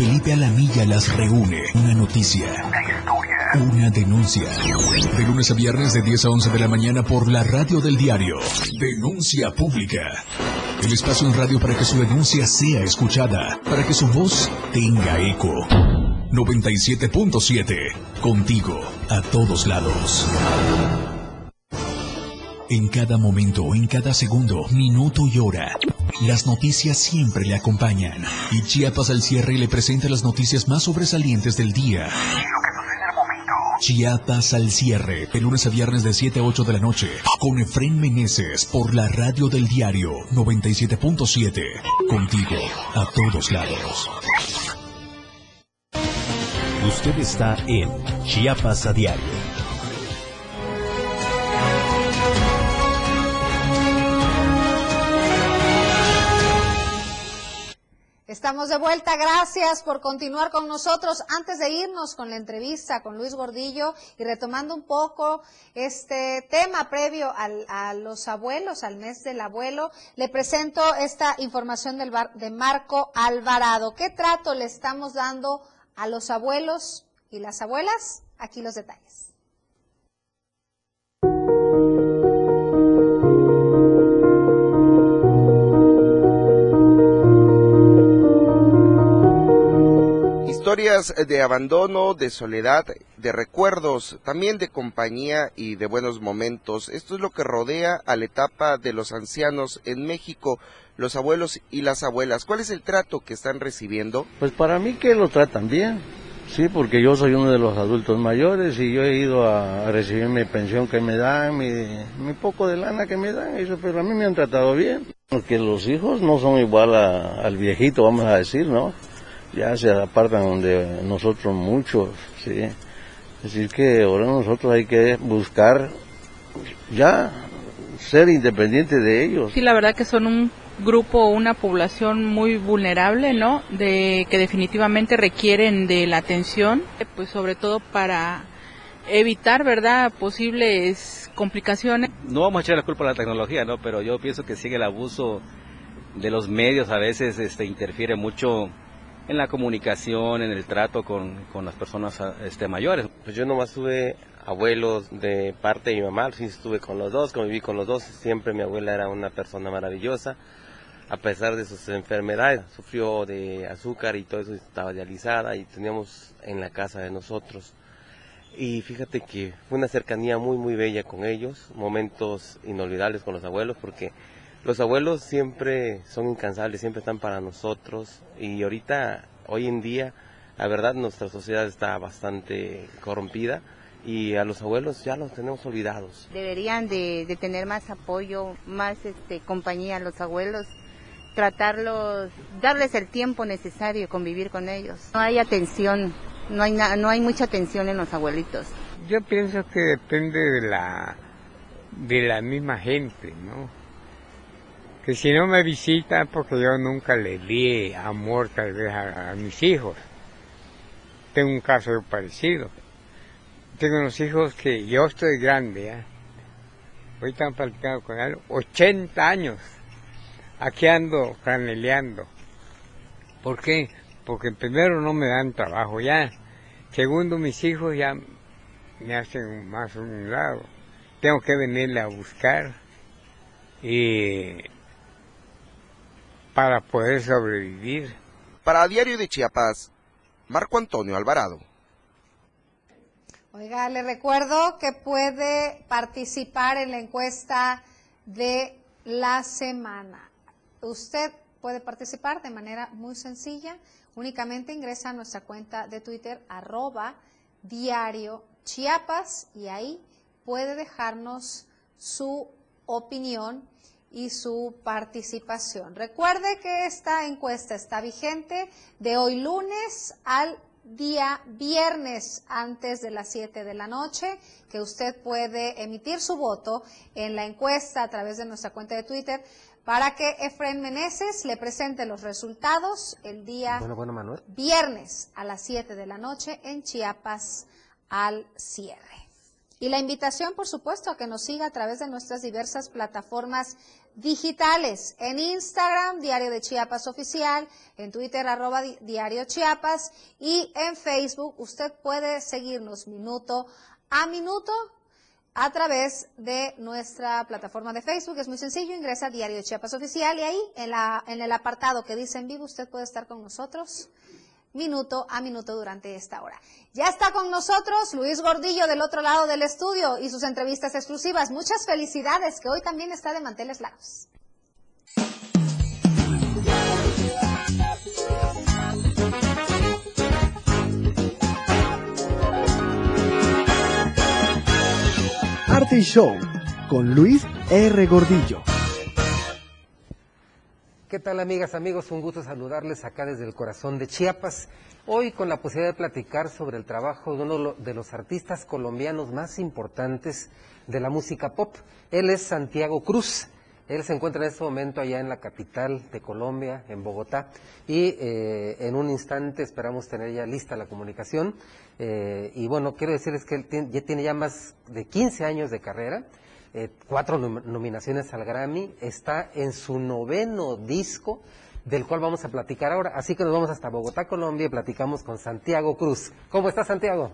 Felipe Alamilla las reúne. Una noticia. Una denuncia. De lunes a viernes de 10 a 11 de la mañana por la radio del diario. Denuncia pública. El espacio en radio para que su denuncia sea escuchada, para que su voz tenga eco. 97.7. Contigo, a todos lados. En cada momento, en cada segundo, minuto y hora, las noticias siempre le acompañan. Y Chiapas al cierre le presenta las noticias más sobresalientes del día. Chiapas al cierre, de lunes a viernes de 7 a 8 de la noche, con Efren Meneses por la radio del diario 97.7. Contigo, a todos lados. Usted está en Chiapas a diario. Estamos de vuelta, gracias por continuar con nosotros. Antes de irnos con la entrevista con Luis Gordillo y retomando un poco este tema previo a los abuelos, al mes del abuelo, le presento esta información del de Marco Alvarado. ¿Qué trato le estamos dando a los abuelos y las abuelas? Aquí los detalles. Historias de abandono, de soledad, de recuerdos, también de compañía y de buenos momentos. Esto es lo que rodea a la etapa de los ancianos en México, los abuelos y las abuelas. ¿Cuál es el trato que están recibiendo? Pues para mí que lo tratan bien. Sí, porque yo soy uno de los adultos mayores y yo he ido a, recibir mi pensión que me dan, mi, mi, poco de lana que me dan, eso, pero a mí me han tratado bien. Porque los hijos no son igual al viejito, vamos a decir, ¿no? Ya se apartan de nosotros muchos, ¿sí? Es decir, que ahora nosotros hay que buscar ya ser independiente de ellos. Sí, la verdad que son un grupo, una población muy vulnerable, ¿no? De que definitivamente requieren de la atención, pues sobre todo para evitar, ¿verdad?, posibles complicaciones. No vamos a echar la culpa a la tecnología, ¿no? Pero yo pienso que sigue el abuso de los medios a veces este interfiere mucho en la comunicación, en el trato con, las personas este, mayores. Pues yo nomás tuve abuelos de parte de mi mamá, sí estuve con los dos, conviví con los dos, siempre mi abuela era una persona maravillosa, a pesar de sus enfermedades, sufrió de azúcar y todo eso, estaba dializada y teníamos en la casa de nosotros. Y fíjate que fue una cercanía muy, muy bella con ellos, momentos inolvidables con los abuelos, porque los abuelos siempre son incansables, siempre están para nosotros. Y ahorita, hoy en día, la verdad, nuestra sociedad está bastante corrompida y a los abuelos ya los tenemos olvidados. Deberían de, tener más apoyo, más este, compañía a los abuelos, tratarlos, darles el tiempo necesario convivir con ellos. No hay atención no hay, no hay mucha atención en los abuelitos. Yo pienso que depende de la, de la misma gente, ¿no? Que si no me visita, porque yo nunca le di amor tal vez a, mis hijos. Tengo un caso parecido. Tengo unos hijos que yo estoy grande, ¿eh? Hoy están platicando con él, 80 años. Aquí ando caneleando. ¿Por qué? Porque primero no me dan trabajo ya. Segundo, mis hijos ya me hacen más un lado. Tengo que venirle a buscar y para poder sobrevivir. Para Diario de Chiapas, Marco Antonio Alvarado. Oiga, le recuerdo que puede participar en la encuesta de la semana. Usted puede participar de manera muy sencilla únicamente ingresa a nuestra cuenta de Twitter arroba diario Chiapas y ahí puede dejarnos su opinión y su participación. Recuerde que esta encuesta está vigente de hoy lunes al día viernes antes de las 7 de la noche, que usted puede emitir su voto en la encuesta a través de nuestra cuenta de Twitter para que Efraín Meneses le presente los resultados el día viernes a las 7 de la noche en Chiapas al cierre. Y la invitación, por supuesto, a que nos siga a través de nuestras diversas plataformas digitales. En Instagram, Diario de Chiapas Oficial, en Twitter, arroba Diario Chiapas y en Facebook usted puede seguirnos minuto a minuto a través de nuestra plataforma de Facebook. Es muy sencillo, ingresa a Diario Chiapas Oficial y ahí en, la, en el apartado que dice en vivo usted puede estar con nosotros minuto a minuto durante esta hora. Ya está con nosotros Luis Gordillo del otro lado del estudio y sus entrevistas exclusivas. Muchas felicidades que hoy también está de manteles largos. Arte Show con Luis R. Gordillo. ¿Qué tal amigas, amigos? Un gusto saludarles acá desde el corazón de Chiapas. Hoy con la posibilidad de platicar sobre el trabajo de uno de los artistas colombianos más importantes de la música pop. Él es Santiago Cruz. Él se encuentra en este momento allá en la capital de Colombia, en Bogotá, y eh, en un instante esperamos tener ya lista la comunicación. Eh, y bueno, quiero decirles que él ya tiene ya más de 15 años de carrera, eh, cuatro nominaciones al Grammy, está en su noveno disco, del cual vamos a platicar ahora. Así que nos vamos hasta Bogotá, Colombia, y platicamos con Santiago Cruz. ¿Cómo está Santiago?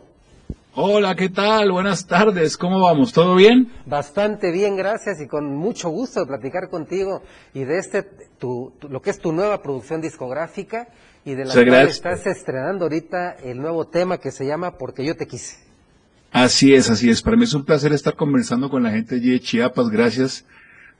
Hola, ¿qué tal? Buenas tardes, ¿cómo vamos? ¿Todo bien? Bastante bien, gracias y con mucho gusto de platicar contigo y de este, tu, lo que es tu nueva producción discográfica y de la cual estás estrenando ahorita el nuevo tema que se llama Porque yo te quise. Así es, así es. Para mí es un placer estar conversando con la gente de Chiapas. Gracias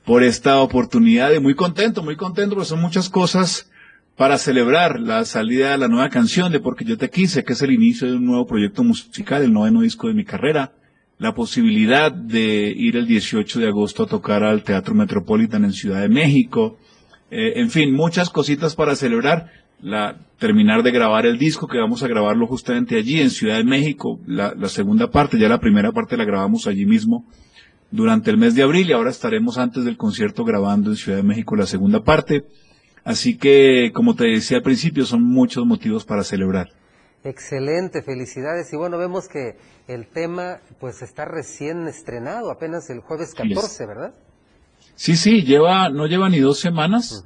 por esta oportunidad y muy contento, muy contento, porque son muchas cosas para celebrar la salida de la nueva canción de Porque yo te quise, que es el inicio de un nuevo proyecto musical, el noveno disco de mi carrera, la posibilidad de ir el 18 de agosto a tocar al Teatro Metropolitan en Ciudad de México, eh, en fin, muchas cositas para celebrar, la, terminar de grabar el disco, que vamos a grabarlo justamente allí en Ciudad de México, la, la segunda parte, ya la primera parte la grabamos allí mismo durante el mes de abril y ahora estaremos antes del concierto grabando en Ciudad de México la segunda parte. Así que, como te decía al principio, son muchos motivos para celebrar. Excelente, felicidades. Y bueno, vemos que el tema pues está recién estrenado, apenas el jueves 14, ¿verdad? Sí, sí, lleva, no lleva ni dos semanas.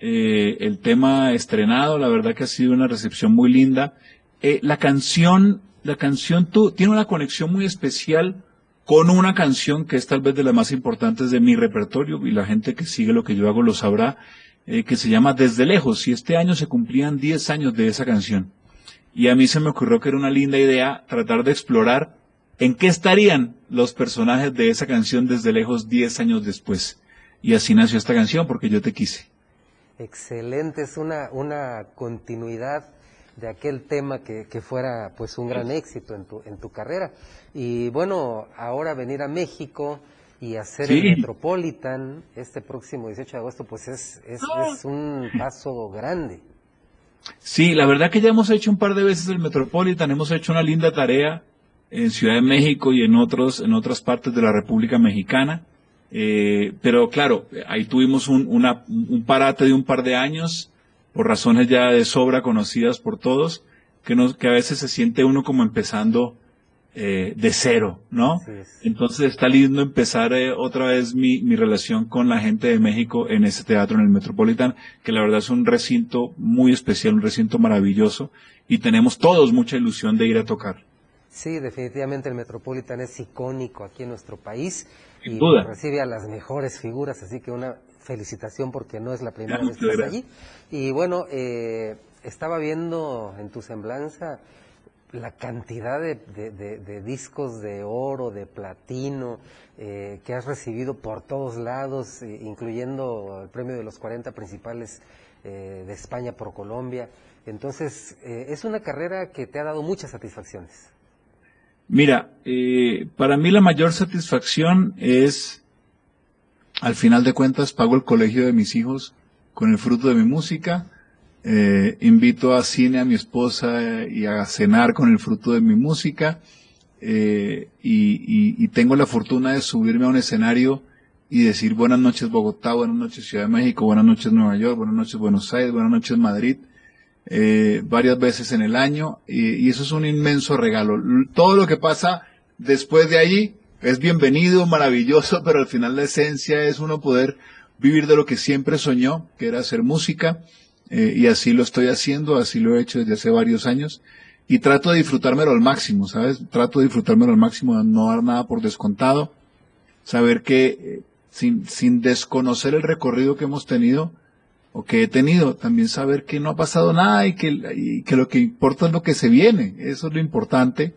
Eh, el tema estrenado, la verdad que ha sido una recepción muy linda. Eh, la canción, la canción tu, tiene una conexión muy especial con una canción que es tal vez de las más importantes de mi repertorio y la gente que sigue lo que yo hago lo sabrá, eh, que se llama Desde Lejos y este año se cumplían 10 años de esa canción. Y a mí se me ocurrió que era una linda idea tratar de explorar en qué estarían los personajes de esa canción desde lejos 10 años después. Y así nació esta canción, porque yo te quise. Excelente, es una, una continuidad de aquel tema que, que fuera pues un gran éxito en tu, en tu carrera. Y bueno, ahora venir a México y hacer Sí. el Metropolitan este próximo 18 de agosto, pues es, es, es un paso grande. Sí, la verdad que ya hemos hecho un par de veces el Metropolitan, hemos hecho una linda tarea en Ciudad de México y en otros, en otras partes de la República Mexicana. Eh, pero claro, ahí tuvimos un, una- un parate de un par de años, por razones ya de sobra conocidas por todos, que, nos, que a veces se siente uno como empezando eh, de cero, ¿no? Entonces está lindo empezar eh, otra vez mi, mi relación con la gente de México en ese teatro, en el Metropolitan, que la verdad es un recinto muy especial, un recinto maravilloso, y tenemos todos mucha ilusión de ir a tocar. Sí, definitivamente el Metropolitan es icónico aquí en nuestro país Sin y duda. recibe a las mejores figuras, así que una felicitación porque no es la primera vez que estás allí. Y bueno, eh, estaba viendo en tu semblanza la cantidad de, de- de- de discos de oro, de platino, eh, que has recibido por todos lados, eh, incluyendo el premio de los 40 principales eh, de España por Colombia. Entonces, es una carrera que te ha dado muchas satisfacciones. Mira, eh, para mí la mayor satisfacción es, al final de cuentas, pago el colegio de mis hijos con el fruto de mi música, eh, invito a cine a mi esposa y a cenar con el fruto de mi música, eh, y, tengo la fortuna de subirme a un escenario y decir buenas noches Bogotá, buenas noches Ciudad de México, buenas noches Nueva York, buenas noches Buenos Aires, buenas noches Madrid, eh, varias veces en el año y, eso es un inmenso regalo. Todo lo que pasa después de allí es bienvenido, maravilloso, pero al final la esencia es uno poder vivir de lo que siempre soñó, que era hacer música, eh, y así lo estoy haciendo, así lo he hecho desde hace varios años, y trato de disfrutármelo al máximo, ¿sabes? Trato de disfrutármelo al máximo, no dar nada por descontado, saber que eh, sin, sin desconocer el recorrido que hemos tenido, o que he tenido, también saber que no ha pasado nada y que, y que lo que importa es lo que se viene, eso es lo importante,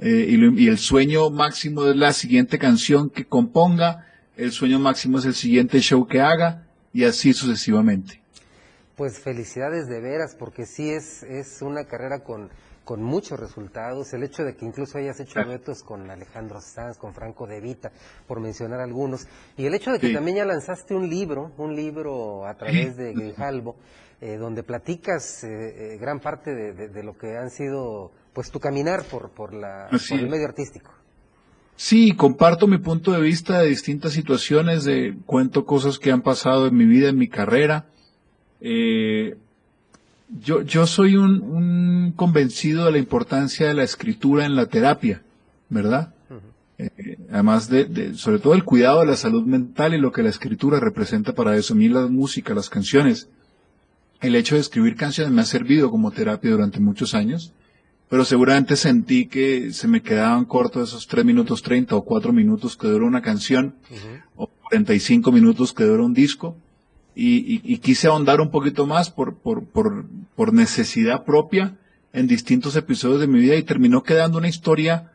eh, y, lo- y el sueño máximo es la siguiente canción que componga, el sueño máximo es el siguiente show que haga, y así sucesivamente. Pues felicidades de veras, porque sí es, es una carrera con, con muchos resultados. El hecho de que incluso hayas hecho duetos con Alejandro Sanz, con Franco De Vita, por mencionar algunos. Y el hecho de que Sí. también ya lanzaste un libro, un libro a través de Grijalbo, eh, donde platicas eh, eh, gran parte de, de- de lo que han sido, pues tu caminar por, por, la, por el medio artístico. Sí, comparto mi punto de vista de distintas situaciones, de cuento cosas que han pasado en mi vida, en mi carrera. Eh, yo, yo soy un, un convencido de la importancia de la escritura en la terapia, ¿verdad? Eh, además de, de- sobre todo el cuidado de la salud mental y lo que la escritura representa para eso. A mí la música, las canciones, el hecho de escribir canciones me ha servido como terapia durante muchos años pero seguramente sentí que se me quedaban cortos esos 3 minutos 30 o 4 minutos que dura una canción, o 45 minutos que dura un disco, y, y- y quise ahondar un poquito más por, por, por, por necesidad propia en distintos episodios de mi vida y terminó quedando una historia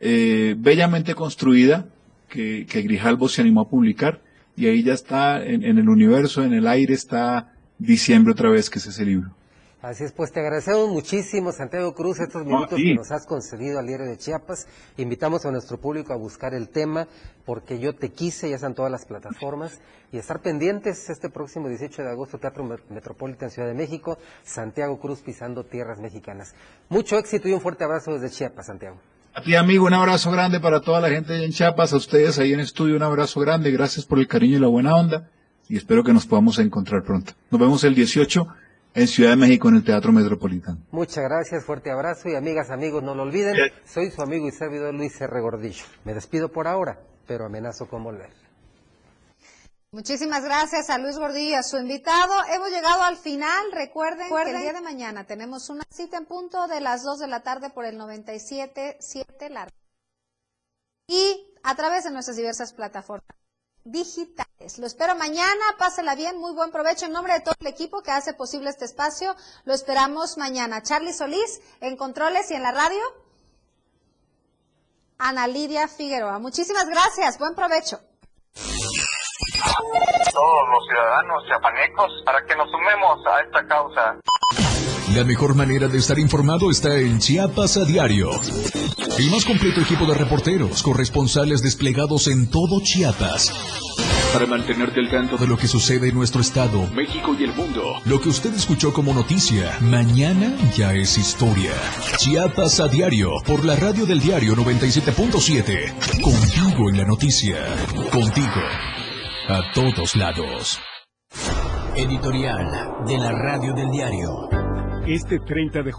eh, bellamente construida que, que Grijalbo se animó a publicar y ahí ya está en, en el universo, en el aire está diciembre otra vez que es ese libro. Así es, pues te agradecemos muchísimo, Santiago Cruz, estos minutos sí. que nos has concedido al diario de Chiapas. Invitamos a nuestro público a buscar el tema, porque yo te quise, ya están todas las plataformas, y estar pendientes este próximo 18 de agosto, Teatro Met- Metropolitan Ciudad de México, Santiago Cruz pisando tierras mexicanas. Mucho éxito y un fuerte abrazo desde Chiapas, Santiago. A ti, amigo, un abrazo grande para toda la gente allá en Chiapas, a ustedes ahí en estudio, un abrazo grande, gracias por el cariño y la buena onda, y espero que nos podamos encontrar pronto. Nos vemos el 18 en Ciudad de México en el Teatro Metropolitano. Muchas gracias, fuerte abrazo y amigas, amigos, no lo olviden, soy su amigo y servidor Luis R. Gordillo. Me despido por ahora, pero amenazo con volver. Muchísimas gracias a Luis Gordillo, a su invitado. Hemos llegado al final. Recuerden, que el día de mañana tenemos una cita en punto de las 2 de la tarde por el 97.7 la y a través de nuestras diversas plataformas digitales. Lo espero mañana, pásela bien, muy buen provecho. En nombre de todo el equipo que hace posible este espacio, lo esperamos mañana. Charlie Solís en controles y en la radio. Ana Lidia Figueroa. Muchísimas gracias, buen provecho. Todos los ciudadanos chiapanecos para que nos sumemos a esta causa. La mejor manera de estar informado está en Chiapas a diario. El más completo equipo de reporteros, corresponsales desplegados en todo Chiapas. Para mantenerte al tanto de lo que sucede en nuestro estado, México y el mundo. Lo que usted escuchó como noticia, mañana ya es historia. Chiapas a diario, por la radio del diario 97.7. Contigo en la noticia. Contigo. A todos lados. Editorial de la radio del diario. Este 30 de julio.